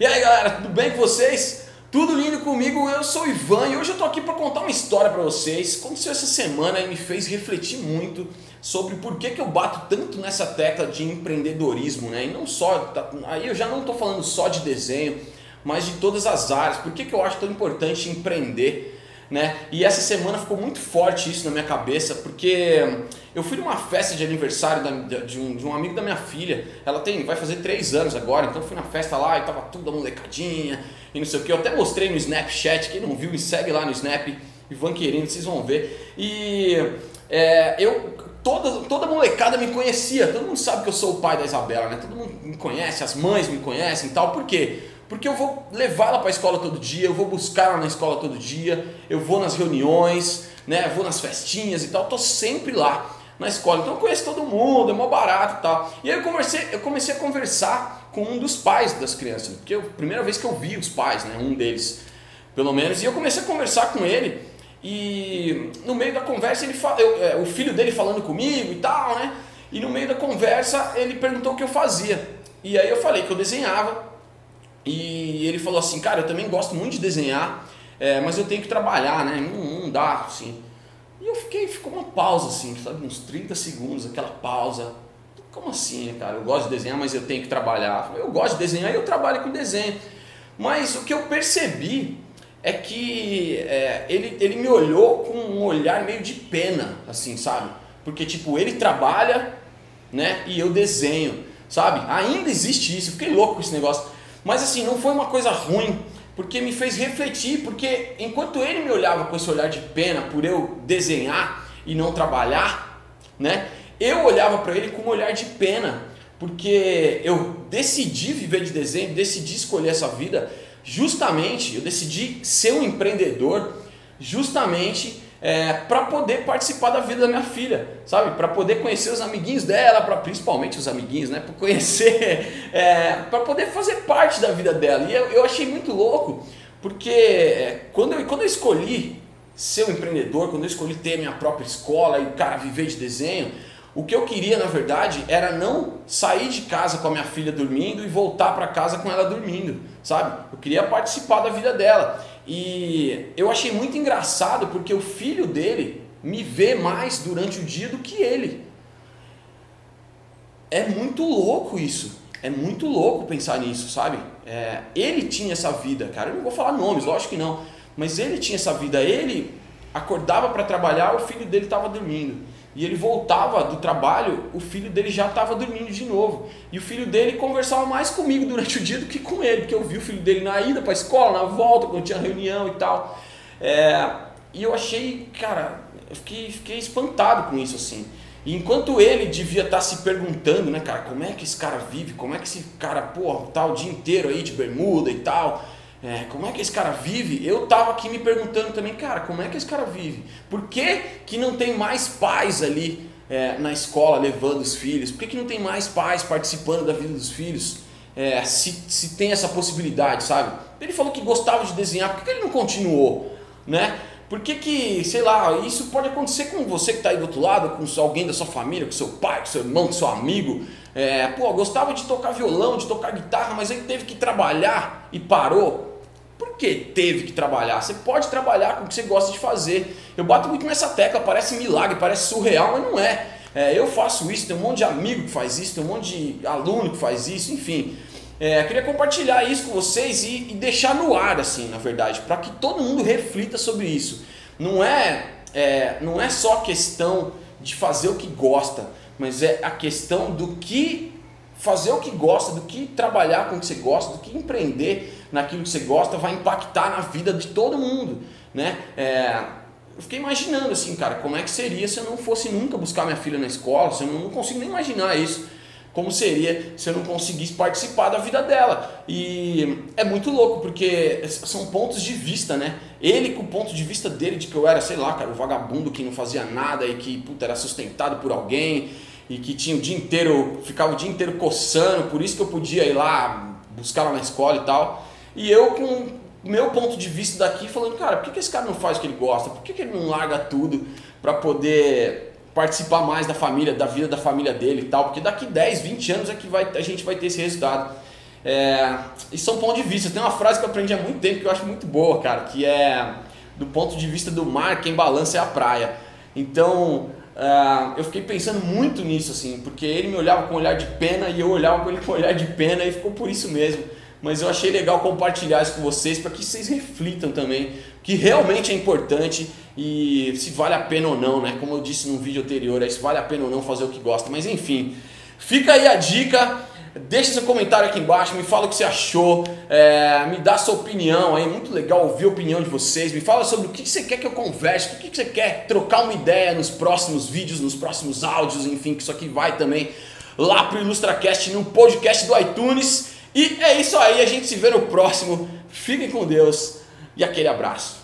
E aí galera, tudo bem com vocês? Tudo lindo comigo? Eu sou o Ivan e hoje eu tô aqui para contar uma história para vocês. Aconteceu essa semana e me fez refletir muito sobre por que, que eu bato tanto nessa tecla de empreendedorismo, né? E não só, tá, aí eu já não tô falando só de desenho, mas de todas as áreas. Por que, que eu acho tão importante empreender? Né? E essa semana ficou muito forte isso na minha cabeça, porque eu fui numa festa de aniversário da, de, um, de um amigo da minha filha. Ela tem, vai fazer três anos agora, então fui na festa lá e tava tudo a molecadinha e não sei o que. Eu até mostrei no Snapchat, quem não viu, me segue lá no Snap, Ivan Querendo, vocês vão ver. E é, eu, toda, toda molecada me conhecia, todo mundo sabe que eu sou o pai da Isabela, né? Todo mundo me conhece, as mães me conhecem e tal, por quê? Porque eu vou levá-la para a escola todo dia, eu vou buscar ela na escola todo dia, eu vou nas reuniões, né, vou nas festinhas e tal, tô sempre lá na escola. Então eu conheço todo mundo, é mó barato e tal. E aí eu, conversei, eu comecei a conversar com um dos pais das crianças, porque é a primeira vez que eu vi os pais, né, um deles, pelo menos, e eu comecei a conversar com ele e no meio da conversa ele fala, eu, é, o filho dele falando comigo e tal, né? E no meio da conversa ele perguntou o que eu fazia. E aí eu falei que eu desenhava e ele falou assim, cara, eu também gosto muito de desenhar, é, mas eu tenho que trabalhar, né? Não, não dá, assim. E eu fiquei, ficou uma pausa, assim, sabe? Uns 30 segundos, aquela pausa. Como assim, cara? Eu gosto de desenhar, mas eu tenho que trabalhar. Eu gosto de desenhar e eu trabalho com desenho. Mas o que eu percebi é que é, ele, ele me olhou com um olhar meio de pena, assim, sabe? Porque, tipo, ele trabalha, né? E eu desenho, sabe? Ainda existe isso. Fiquei louco com esse negócio. Mas assim, não foi uma coisa ruim, porque me fez refletir, porque enquanto ele me olhava com esse olhar de pena por eu desenhar e não trabalhar, né? Eu olhava para ele com um olhar de pena, porque eu decidi viver de desenho, decidi escolher essa vida, justamente, eu decidi ser um empreendedor, justamente é, para poder participar da vida da minha filha, sabe? Para poder conhecer os amiguinhos dela, para principalmente os amiguinhos, né? Para conhecer, é, para poder fazer parte da vida dela. E eu, eu achei muito louco, porque é, quando eu, quando eu escolhi ser um empreendedor, quando eu escolhi ter minha própria escola e, cara, viver de desenho, o que eu queria, na verdade, era não sair de casa com a minha filha dormindo e voltar para casa com ela dormindo, sabe? Eu queria participar da vida dela. E eu achei muito engraçado porque o filho dele me vê mais durante o dia do que ele. É muito louco isso. É muito louco pensar nisso, sabe? É, ele tinha essa vida, cara. Eu não vou falar nomes, lógico que não. Mas ele tinha essa vida. Ele acordava para trabalhar, o filho dele estava dormindo. E ele voltava do trabalho, o filho dele já estava dormindo de novo. E o filho dele conversava mais comigo durante o dia do que com ele, porque eu vi o filho dele na ida para a escola, na volta, quando tinha reunião e tal. É, e eu achei, cara, eu fiquei, fiquei espantado com isso assim. E enquanto ele devia estar tá se perguntando, né, cara, como é que esse cara vive, como é que esse cara, pô, tá o dia inteiro aí de bermuda e tal é, como é que esse cara vive? Eu tava aqui me perguntando também, cara, como é que esse cara vive? Por que, que não tem mais pais ali é, na escola levando os filhos? Por que, que não tem mais pais participando da vida dos filhos? É, se, se tem essa possibilidade, sabe? Ele falou que gostava de desenhar, por que, que ele não continuou? Né? Por que, que, sei lá, isso pode acontecer com você que está aí do outro lado, com alguém da sua família, com seu pai, com seu irmão, com seu amigo. É, pô, gostava de tocar violão, de tocar guitarra, mas ele teve que trabalhar e parou. Por que teve que trabalhar? Você pode trabalhar com o que você gosta de fazer. Eu bato muito nessa tecla, parece milagre, parece surreal, mas não é. é eu faço isso, tem um monte de amigo que faz isso, tem um monte de aluno que faz isso, enfim. É, queria compartilhar isso com vocês e, e deixar no ar, assim, na verdade, para que todo mundo reflita sobre isso. Não é, é, não é só questão de fazer o que gosta, mas é a questão do que fazer o que gosta, do que trabalhar com o que você gosta, do que empreender naquilo que você gosta, vai impactar na vida de todo mundo, né? É, eu fiquei imaginando assim, cara, como é que seria se eu não fosse nunca buscar minha filha na escola, se eu não, não consigo nem imaginar isso, como seria se eu não conseguisse participar da vida dela. E é muito louco, porque são pontos de vista, né? Ele com o ponto de vista dele, de que eu era, sei lá, cara, o vagabundo que não fazia nada e que, puta, era sustentado por alguém e que tinha o dia inteiro, ficava o dia inteiro coçando, por isso que eu podia ir lá buscar ela na escola e tal. E eu com o meu ponto de vista daqui falando, cara, por que, que esse cara não faz o que ele gosta? Por que, que ele não larga tudo para poder participar mais da família, da vida da família dele e tal? Porque daqui 10, 20 anos é que vai, a gente vai ter esse resultado. É, isso é um ponto de vista. Tem uma frase que eu aprendi há muito tempo que eu acho muito boa, cara, que é do ponto de vista do mar, quem balança é a praia. Então, uh, eu fiquei pensando muito nisso, assim, porque ele me olhava com um olhar de pena e eu olhava com ele com um olhar de pena e ficou por isso mesmo. Mas eu achei legal compartilhar isso com vocês para que vocês reflitam também, que realmente é importante e se vale a pena ou não, né? Como eu disse no vídeo anterior, é se vale a pena ou não fazer o que gosta. Mas enfim, fica aí a dica. Deixa seu comentário aqui embaixo, me fala o que você achou, é, me dá sua opinião aí, muito legal ouvir a opinião de vocês, me fala sobre o que você quer que eu converse, o que você quer trocar uma ideia nos próximos vídeos, nos próximos áudios, enfim, que isso aqui vai também lá pro IlustraCast no podcast do iTunes. E é isso aí, a gente se vê no próximo. Fiquem com Deus e aquele abraço.